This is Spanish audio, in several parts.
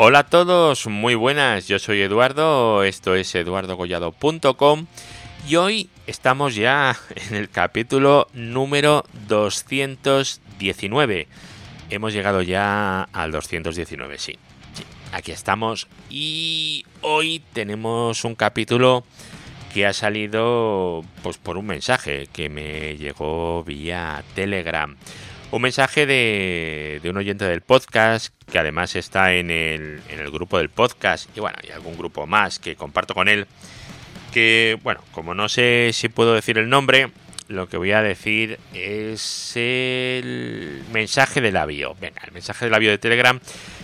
Hola a todos, muy buenas, yo soy Eduardo, esto es eduardogollado.com y hoy estamos ya en el capítulo número 219. Hemos llegado ya al 219, sí. sí. Aquí estamos y hoy tenemos un capítulo que ha salido pues por un mensaje que me llegó vía Telegram. Un mensaje de, un oyente del podcast que además está en el, en el grupo del podcast y bueno, y algún grupo más que comparto con él. Que bueno, como no sé si puedo decir el nombre, lo que voy a decir es el mensaje del avión. Venga, el mensaje del avión de Telegram.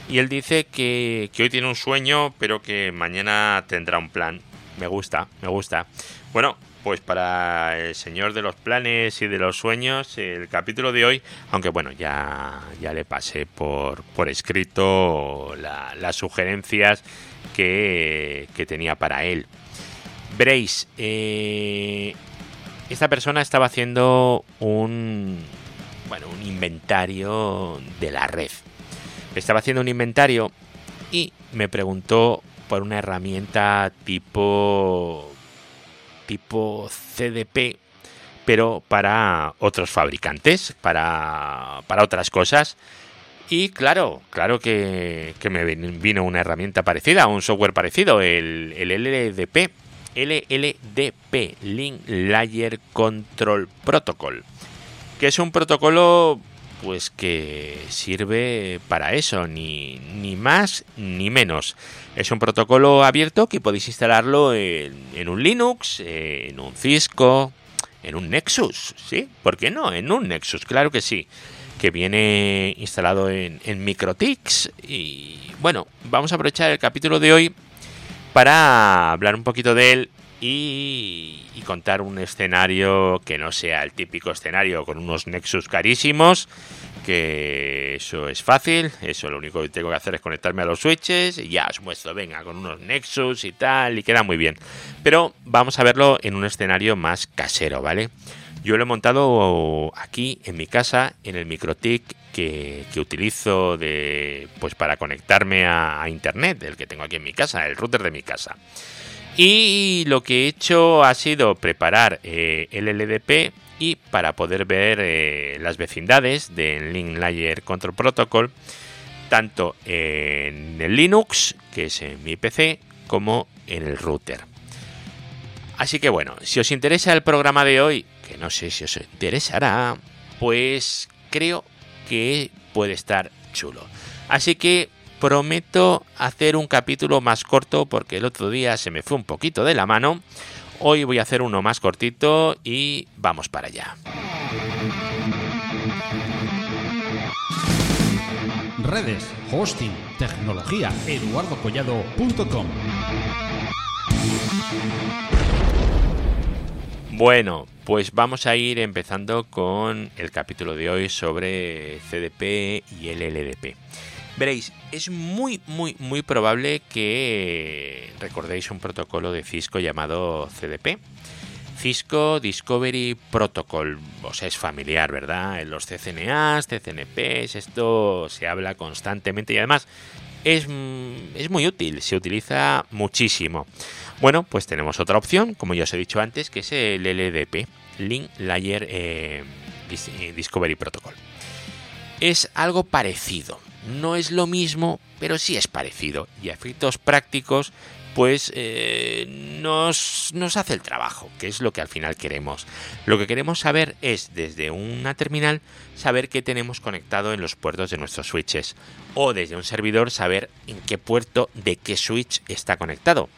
Y él dice que, que hoy tiene un sueño, pero que mañana tendrá un plan. Me gusta, me gusta. Bueno, pues para el señor de los planes y de los sueños, el capítulo de hoy, aunque bueno, ya, ya le pasé por, por escrito la, las sugerencias que, que, tenía para él. Veréis, eh, esta persona estaba haciendo un, bueno, un inventario de la red. Estaba haciendo un inventario y me preguntó por una herramienta tipo tipo CDP, pero para otros fabricantes, para, para otras cosas. Y claro, claro que, que, me vino una herramienta parecida, un software parecido, el, el LLDP, LLDP, Link Layer Control Protocol, que es un protocolo pues que sirve para eso, ni, ni más ni menos. Es un protocolo abierto que podéis instalarlo en, un Linux, en un Cisco, en un Nexus, ¿sí? ¿Por qué no? En un Nexus, claro que sí. Que viene instalado en, en Microtix. Y bueno, vamos a aprovechar el capítulo de hoy para hablar un poquito de él y, contar un escenario que no sea el típico escenario con unos Nexus carísimos, que eso es fácil, eso lo único que tengo que hacer es conectarme a los switches y ya os muestro, venga, con unos Nexus y tal, y queda muy bien. Pero vamos a verlo en un escenario más casero, ¿vale? Yo lo he montado aquí en mi casa, en el MicroTik que, que utilizo de, pues para conectarme a, a internet, el que tengo aquí en mi casa, el router de mi casa. Y lo que he hecho ha sido preparar eh, el LDP y para poder ver eh, las vecindades del Link Layer Control Protocol, tanto en el Linux, que es en mi PC, como en el router. Así que bueno, si os interesa el programa de hoy, que no sé si os interesará, pues creo que puede estar chulo. Así que prometo hacer un capítulo más corto porque el otro día se me fue un poquito de la mano. Hoy voy a hacer uno más cortito y vamos para allá. Redes, hosting, tecnología, eduardocollado.com. Bueno, pues vamos a ir empezando con el capítulo de hoy sobre CDP y el LDP. Veréis, es muy, muy, muy probable que recordéis un protocolo de Cisco llamado CDP. Cisco Discovery Protocol, os es familiar, ¿verdad? En los CCNAs, CCNPs, esto se habla constantemente y además es, es muy útil, se utiliza muchísimo. Bueno, pues tenemos otra opción, como ya os he dicho antes, que es el LDP, Link Layer eh, Discovery Protocol. Es algo parecido, no es lo mismo, pero sí es parecido. Y a efectos prácticos, pues eh, nos, nos hace el trabajo, que es lo que al final queremos. Lo que queremos saber es, desde una terminal, saber qué tenemos conectado en los puertos de nuestros switches. O desde un servidor, saber en qué puerto de qué switch está conectado.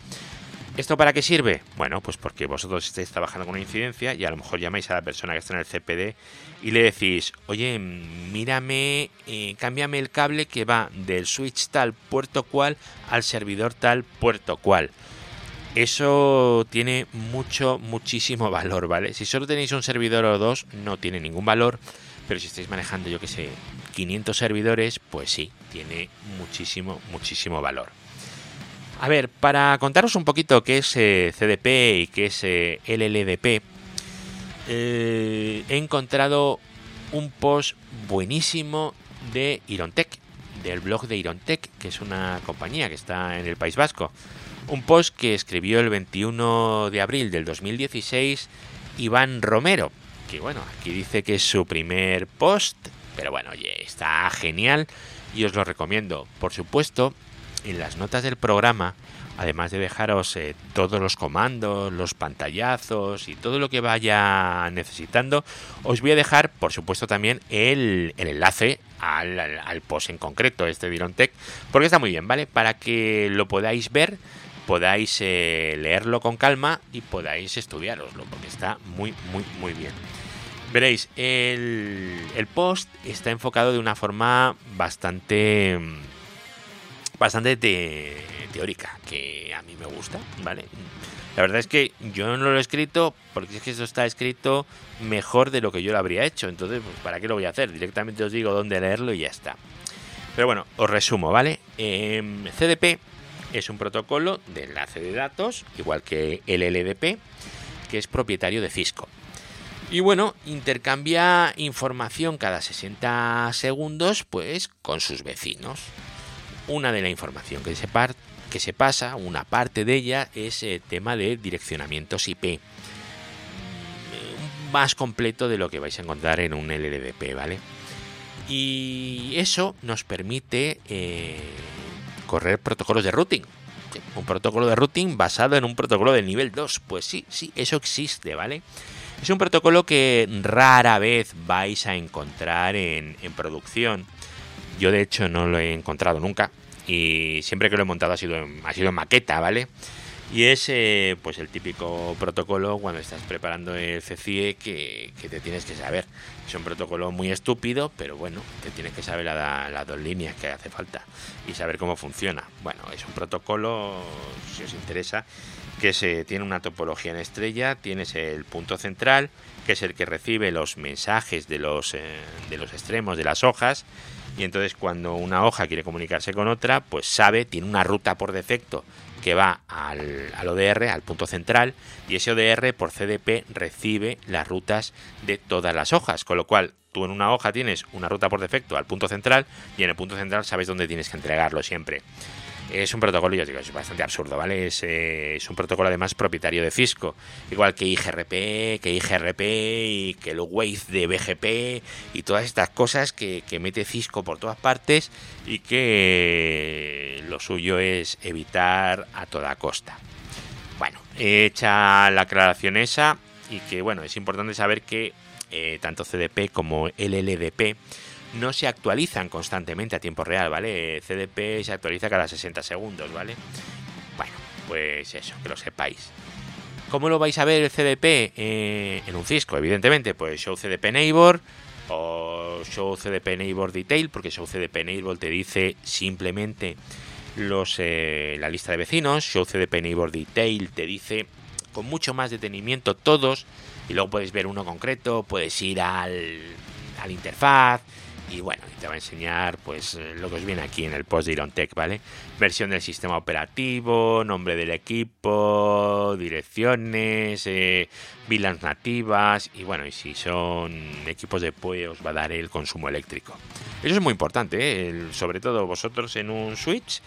¿Esto para qué sirve? Bueno, pues porque vosotros estáis trabajando con una incidencia y a lo mejor llamáis a la persona que está en el CPD y le decís, oye, mírame, eh, cámbiame el cable que va del switch tal puerto cual al servidor tal puerto cual. Eso tiene mucho, muchísimo valor, ¿vale? Si solo tenéis un servidor o dos, no tiene ningún valor. Pero si estáis manejando, yo que sé, 500 servidores, pues sí, tiene muchísimo, muchísimo valor. A ver, para contaros un poquito qué es eh, CDP y qué es eh, LLDP, eh, he encontrado un post buenísimo de Irontech, del blog de Irontech, que es una compañía que está en el País Vasco. Un post que escribió el 21 de abril del 2016 Iván Romero, que bueno, aquí dice que es su primer post, pero bueno, oye, está genial y os lo recomiendo. Por supuesto, en las notas del programa, además de dejaros eh, todos los comandos, los pantallazos y todo lo que vaya necesitando, os voy a dejar, por supuesto, también el, enlace al, post en concreto, este Tech, porque está muy bien, ¿vale? Para que lo podáis ver podáis eh, leerlo con calma y podáis estudiaroslo, porque está muy, muy, muy bien. Veréis, el, el post está enfocado de una forma bastante, bastante teórica, que a mí me gusta, ¿vale? La verdad es que yo no lo he escrito porque es que esto está escrito mejor de lo que yo lo habría hecho. Entonces, pues, ¿para qué lo voy a hacer? Directamente os digo dónde leerlo y ya está. Pero bueno, os resumo, ¿vale? Em, CDP es un protocolo de enlace de datos, igual que el LDP, que es propietario de Cisco. Y bueno, intercambia información cada 60 segundos pues con sus vecinos. Una de la información que se, que se pasa, una parte de ella es el tema de direccionamientos IP. Mm, más completo de lo que vais a encontrar en un LDP, ¿vale? Y eso nos permite eh, correr protocolos de routing. Un protocolo de routing basado en un protocolo de nivel 2. Pues sí, sí, eso existe, ¿vale? Es un protocolo que rara vez vais a encontrar en, producción. Yo de hecho no lo he encontrado nunca. Y siempre que lo he montado ha sido ha sido en maqueta, ¿vale? Y es eh, pues el típico protocolo cuando estás preparando el CCIE que, te tienes que saber. Es un protocolo muy estúpido, pero bueno, te tienes que saber las dos líneas que hace falta y saber cómo funciona. Bueno, es un protocolo, si os interesa, que se tiene una topología en estrella, tienes el punto central, que es el que recibe los mensajes de los, eh, de los extremos de las hojas. Y entonces cuando una hoja quiere comunicarse con otra, pues sabe, tiene una ruta por defecto que va al, ODR, al punto central, y ese ODR por CDP recibe las rutas de todas las hojas, con lo cual tú en una hoja tienes una ruta por defecto al punto central y en el punto central sabes dónde tienes que entregarlo siempre. Es un protocolo, yo digo, es bastante absurdo, ¿vale? Es, eh, es, un protocolo además propietario de Cisco, igual que IGRP, que IGRP y que el Wave de BGP y todas estas cosas que, que mete Cisco por todas partes y que lo suyo es evitar a toda costa. Bueno, hecha la aclaración esa y que bueno, es importante saber que eh, tanto CDP como LLDP no se actualizan constantemente a tiempo real, ¿vale? CDP se actualiza cada 60 segundos, ¿vale? Bueno, pues eso, que lo sepáis. ¿Cómo lo vais a ver el CDP eh, en un Cisco? Evidentemente, pues Show CDP Neighbor o Show CDP Neighbor Detail, porque Show CDP Neighbor te dice simplemente los, eh, la lista de vecinos, Show CDP Neighbor Detail te dice con mucho más detenimiento todos, y luego puedes ver uno concreto, puedes ir al, al interfaz, y bueno, te va a enseñar pues eh, lo que os viene aquí en el post de Irontech, ¿vale? Versión del sistema operativo, nombre del equipo, direcciones, eh, nativas y bueno, y si son equipos de PoE os va a dar el consumo eléctrico. Eso es muy importante, ¿eh? sobre todo vosotros en un switch,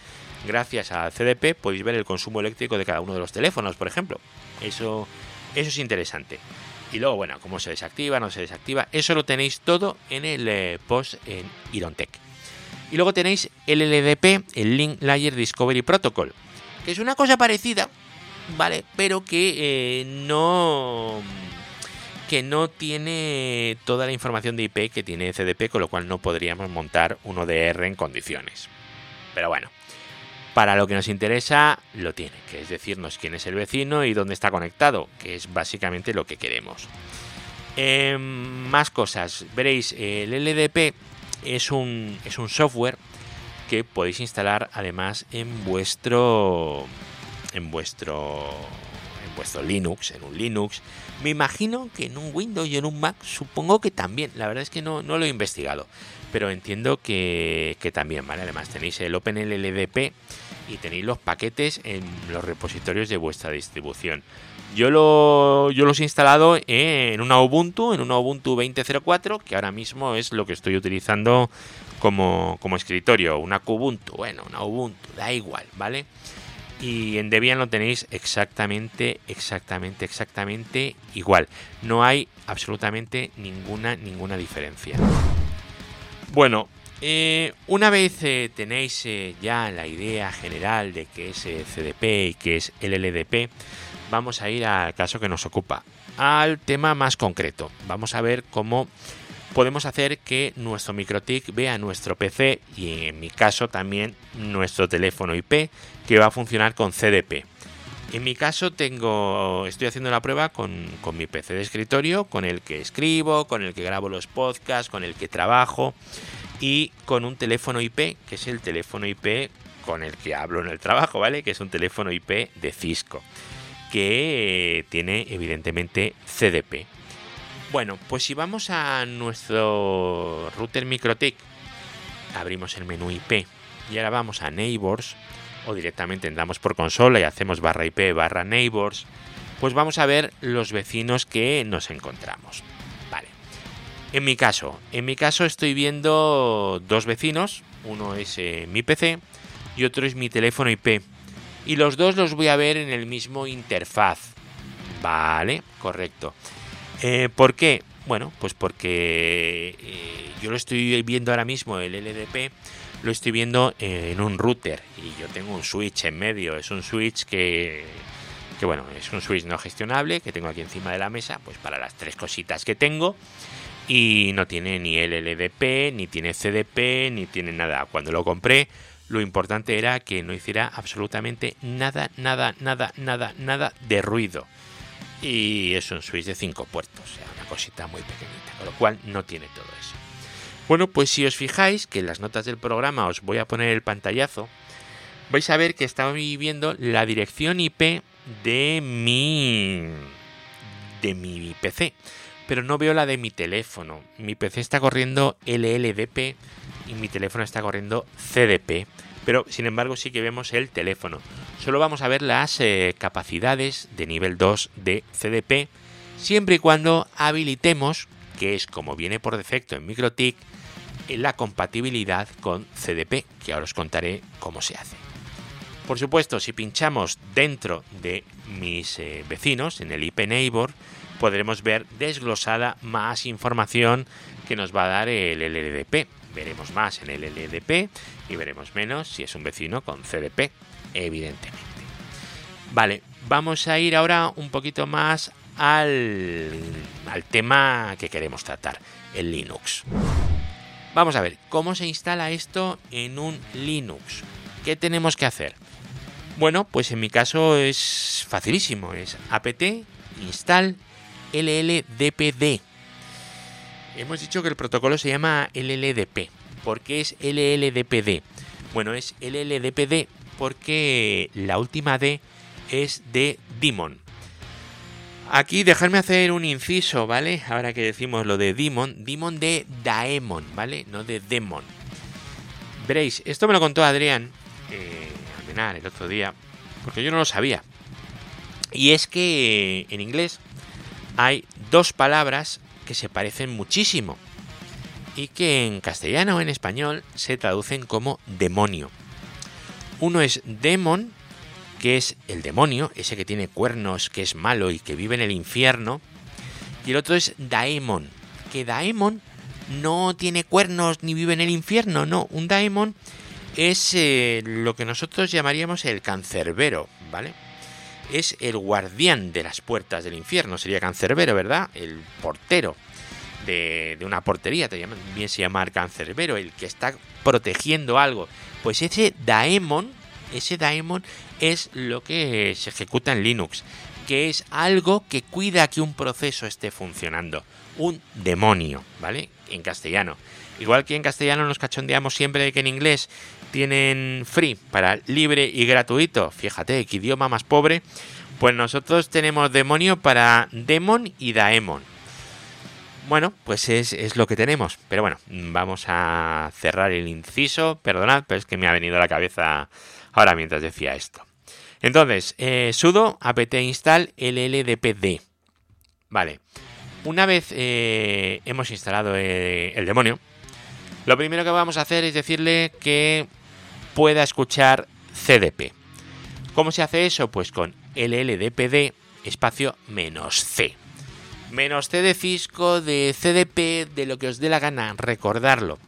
gracias a CDP podéis ver el consumo eléctrico de cada uno de los teléfonos, por ejemplo. Eso, eso es interesante. Y luego, bueno, cómo se desactiva, no se desactiva. Eso lo tenéis todo en el eh, post en Irontech. Y luego tenéis el LDP, el Link Layer Discovery Protocol, que es una cosa parecida, ¿vale? Pero que eh, no que no tiene toda la información de IP que tiene CDP, con lo cual no podríamos montar un ODR en condiciones. Pero bueno, para lo que nos interesa lo tiene, que es decirnos quién es el vecino y dónde está conectado, que es básicamente lo que queremos. Em, más cosas, veréis, el LDP es un, es un software que podéis instalar además en vuestro en vuestro en vuestro Linux, en un Linux. Me imagino que en un Windows y en un Mac, supongo que también. La verdad es que no, no lo he investigado pero entiendo que, también, ¿vale? Además tenéis el OpenLLDP y tenéis los paquetes en los repositorios de vuestra distribución. Yo, lo, yo los he instalado en una Ubuntu, en una Ubuntu 20.04, que ahora mismo es lo que estoy utilizando como, como escritorio. Una Kubuntu, bueno, una Ubuntu, da igual, ¿vale? Y en Debian lo tenéis exactamente, exactamente, exactamente igual. No hay absolutamente ninguna, ninguna diferencia. Bueno, eh, una vez eh, tenéis eh, ya la idea general de qué es CDP y qué es LLDP, vamos a ir al caso que nos ocupa, al tema más concreto. Vamos a ver cómo podemos hacer que nuestro MikroTik vea nuestro PC y en mi caso también nuestro teléfono IP que va a funcionar con CDP. En mi caso tengo, estoy haciendo la prueba con, con, mi PC de escritorio, con el que escribo, con el que grabo los podcasts, con el que trabajo y con un teléfono IP, que es el teléfono IP con el que hablo en el trabajo, ¿vale? Que es un teléfono IP de Cisco, que tiene evidentemente CDP. Bueno, pues si vamos a nuestro router MikroTik, abrimos el menú IP y ahora vamos a Neighbors o directamente entramos por consola y hacemos barra IP barra Neighbors, pues vamos a ver los vecinos que nos encontramos. Vale. En mi caso, en mi caso estoy viendo dos vecinos, uno es eh, mi PC y otro es mi teléfono IP. Y los dos los voy a ver en el mismo interfaz. Vale, correcto. Eh, ¿Por qué? Bueno, pues porque eh, yo lo estoy viendo ahora mismo, el LDP, lo estoy viendo en un router y yo tengo un switch en medio. Es un switch que, que, bueno, es un switch no gestionable que tengo aquí encima de la mesa, pues para las tres cositas que tengo. Y no tiene ni LLDP, ni tiene CDP, ni tiene nada. Cuando lo compré, lo importante era que no hiciera absolutamente nada, nada, nada, nada, nada de ruido y es un switch de 5 puertos, o sea, una cosita muy pequeñita, con lo cual no tiene todo eso. Bueno, pues si os fijáis que en las notas del programa os voy a poner el pantallazo, vais a ver que estamos viendo la dirección IP de mi de mi PC, pero no veo la de mi teléfono. Mi PC está corriendo LLDP y mi teléfono está corriendo CDP pero sin embargo sí que vemos el teléfono. Solo vamos a ver las eh, capacidades de nivel 2 de CDP, siempre y cuando habilitemos, que es como viene por defecto en MikroTik, la compatibilidad con CDP, que ahora os contaré cómo se hace. Por supuesto, si pinchamos dentro de mis eh, vecinos, en el IP Neighbor, podremos ver desglosada más información que nos va a dar el LLDP veremos más en el LDP y veremos menos si es un vecino con CDP, evidentemente. Vale, vamos a ir ahora un poquito más al, al tema que queremos tratar, el Linux. Vamos a ver, ¿cómo se instala esto en un Linux? ¿Qué tenemos que hacer? Bueno, pues en mi caso es facilísimo, es apt install lldpd Hemos dicho que el protocolo se llama LLDP. ¿Por qué es LLDPD? Bueno, es LLDPD porque la última D es de Demon. Aquí dejadme hacer un inciso, ¿vale? Ahora que decimos lo de Demon, Demon de Daemon, ¿vale? No de Demon. Veréis, esto me lo contó Adrián eh, el otro día, porque yo no lo sabía. Y es que en inglés hay dos palabras que se parecen muchísimo y que en castellano o en español se traducen como demonio. Uno es demon, que es el demonio, ese que tiene cuernos, que es malo y que vive en el infierno. Y el otro es daemon, que daemon no tiene cuernos ni vive en el infierno, no, un daemon es eh, lo que nosotros llamaríamos el cancerbero, ¿vale? Es el guardián de las puertas del infierno, sería cancerbero, ¿verdad? El portero de, una portería, también se llama cancerbero, el que está protegiendo algo. Pues ese daemon, ese daemon es lo que se ejecuta en Linux, que es algo que cuida que un proceso esté funcionando. Un demonio, ¿vale? En castellano. Igual que en castellano nos cachondeamos siempre de que en inglés tienen free para libre y gratuito. Fíjate, qué idioma más pobre. Pues nosotros tenemos demonio para demon y daemon. Bueno, pues es, es, lo que tenemos. Pero bueno, vamos a cerrar el inciso. Perdonad, pero es que me ha venido a la cabeza ahora mientras decía esto. Entonces, eh, sudo apt install lldpd. Vale. Una vez eh, hemos instalado eh, el demonio, lo primero que vamos a hacer es decirle que pueda escuchar CDP. ¿Cómo se hace eso? Pues con lldpd espacio menos c. Menos c de Cisco, de CDP, de lo que os dé la gana, recordarlo.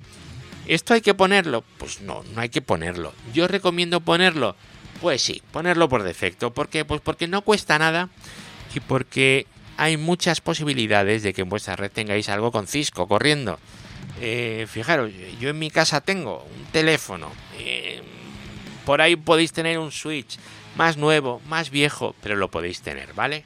¿Esto hay que ponerlo? Pues no, no hay que ponerlo. Yo recomiendo ponerlo. Pues sí, ponerlo por defecto. ¿Por qué? Pues porque no cuesta nada y porque hay muchas posibilidades de que en vuestra red tengáis algo con Cisco corriendo. Eh, fijaros, yo en mi casa tengo un teléfono. Eh, por ahí podéis tener un switch más nuevo, más viejo, pero lo podéis tener, ¿vale?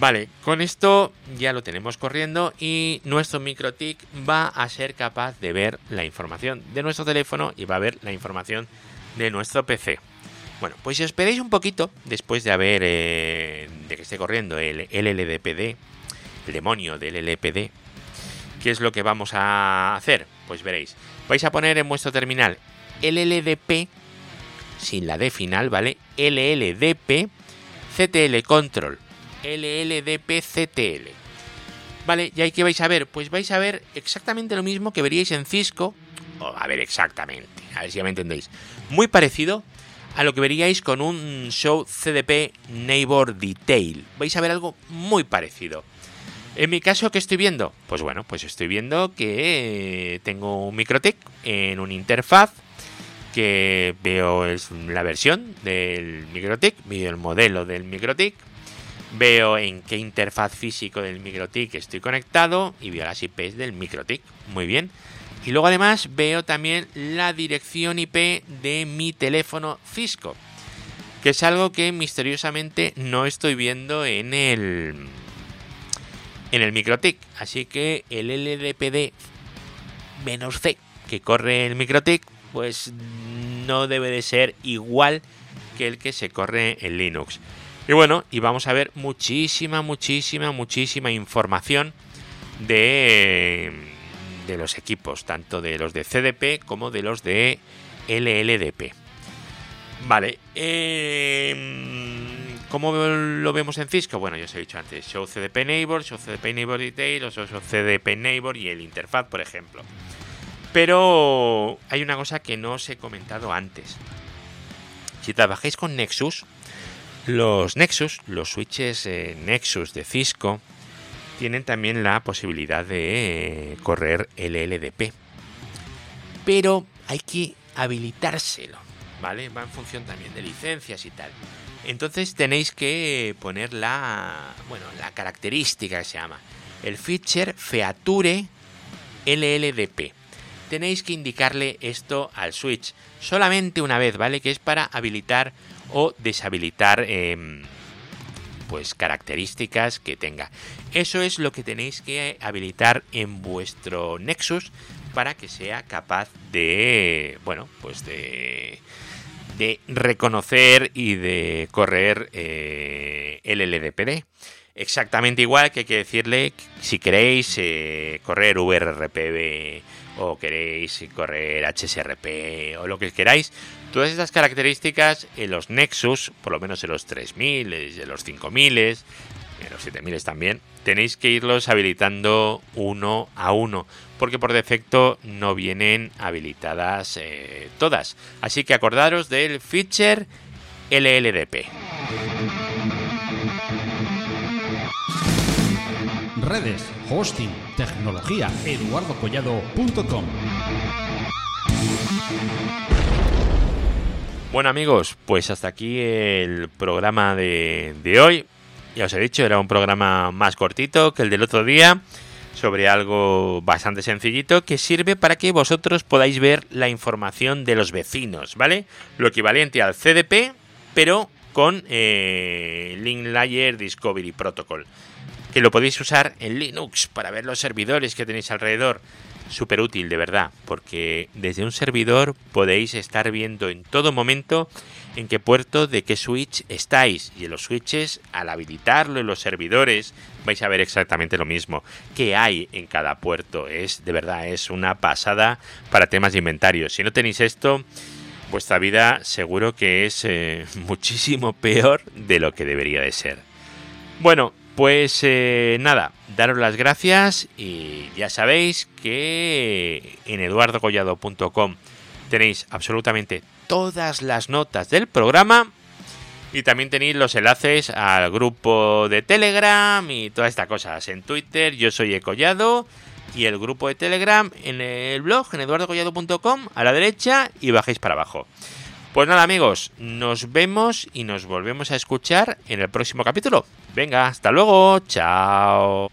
Vale, con esto ya lo tenemos corriendo y nuestro MikroTik va a ser capaz de ver la información de nuestro teléfono y va a ver la información de nuestro PC. Bueno, pues si esperáis un poquito, después de haber eh, de que esté corriendo el LLDPD, el demonio del LLPD, ¿qué es lo que vamos a hacer? Pues veréis, vais a poner en vuestro terminal LLDP sin la D final, ¿vale? LLDP CTL Control. LLDP CTL. Vale, y ahí que vais a ver, pues vais a ver exactamente lo mismo que veríais en Cisco. a ver, exactamente, a ver si ya me entendéis. Muy parecido a lo que veríais con un show CDP Neighbor Detail. Vais a ver algo muy parecido. En mi caso, ¿qué estoy viendo? Pues bueno, pues estoy viendo que tengo un Microtech en una interfaz que veo es la versión del MikroTik, veo el modelo del MikroTik, veo en qué interfaz físico del MikroTik estoy conectado y veo las IPs del MikroTik. Muy bien. Y luego además veo también la dirección IP de mi teléfono Cisco, que es algo que misteriosamente no estoy viendo en el en el MikroTik. Así que el LDPD C que corre el MikroTik pues no debe de ser igual que el que se corre en Linux. Y bueno, y vamos a ver muchísima, muchísima, muchísima información de, de los equipos, tanto de los de CDP como de los de LLDP. Vale, eh, ¿cómo lo vemos en Cisco? Bueno, ya os he dicho antes, Show CDP Neighbor, Show CDP Neighbor Detail, Show CDP Neighbor y el interfaz, por ejemplo. Pero hay una cosa que no os he comentado antes. Si trabajáis con Nexus, los Nexus, los switches eh, Nexus de Cisco, tienen también la posibilidad de correr el LDP. Pero hay que habilitárselo, ¿vale? Va en función también de licencias y tal. Entonces tenéis que poner la, bueno, la característica que se llama el feature feature LLDP tenéis que indicarle esto al switch solamente una vez, ¿vale? Que es para habilitar o deshabilitar em, pues características que tenga. Eso es lo que tenéis que habilitar en vuestro Nexus para que sea capaz de, bueno, pues de de reconocer y de correr eh, el LDPD. Exactamente igual que hay que decirle si queréis eh, correr VRRPB o queréis correr HSRP o lo que queráis. Todas estas características en los Nexus, por lo menos en los 3000, en los 5000, en los 7000 también, tenéis que irlos habilitando uno a uno, porque por defecto no vienen habilitadas eh, todas. Así que acordaros del feature LLDP. Redes, hosting, tecnología, eduardocollado.com. Bueno amigos, pues hasta aquí el programa de, de hoy. Ya os he dicho, era un programa más cortito que el del otro día sobre algo bastante sencillito que sirve para que vosotros podáis ver la información de los vecinos, ¿vale? Lo equivalente al CDP, pero con eh, Link Layer Discovery Protocol que lo podéis usar en Linux para ver los servidores que tenéis alrededor. Súper útil, de verdad, porque desde un servidor podéis estar viendo en todo momento en qué puerto de qué switch estáis. Y en los switches, al habilitarlo en los servidores, vais a ver exactamente lo mismo. que hay en cada puerto? Es, de verdad, es una pasada para temas de inventario. Si no tenéis esto, vuestra vida seguro que es eh, muchísimo peor de lo que debería de ser. Bueno, pues eh, nada, daros las gracias y ya sabéis que en eduardocollado.com tenéis absolutamente todas las notas del programa y también tenéis los enlaces al grupo de Telegram y todas estas cosas. En Twitter yo soy Ecollado y el grupo de Telegram en el blog en eduardocollado.com a la derecha y bajéis para abajo. Pues nada amigos, nos vemos y nos volvemos a escuchar en el próximo capítulo. Venga, hasta luego, chao.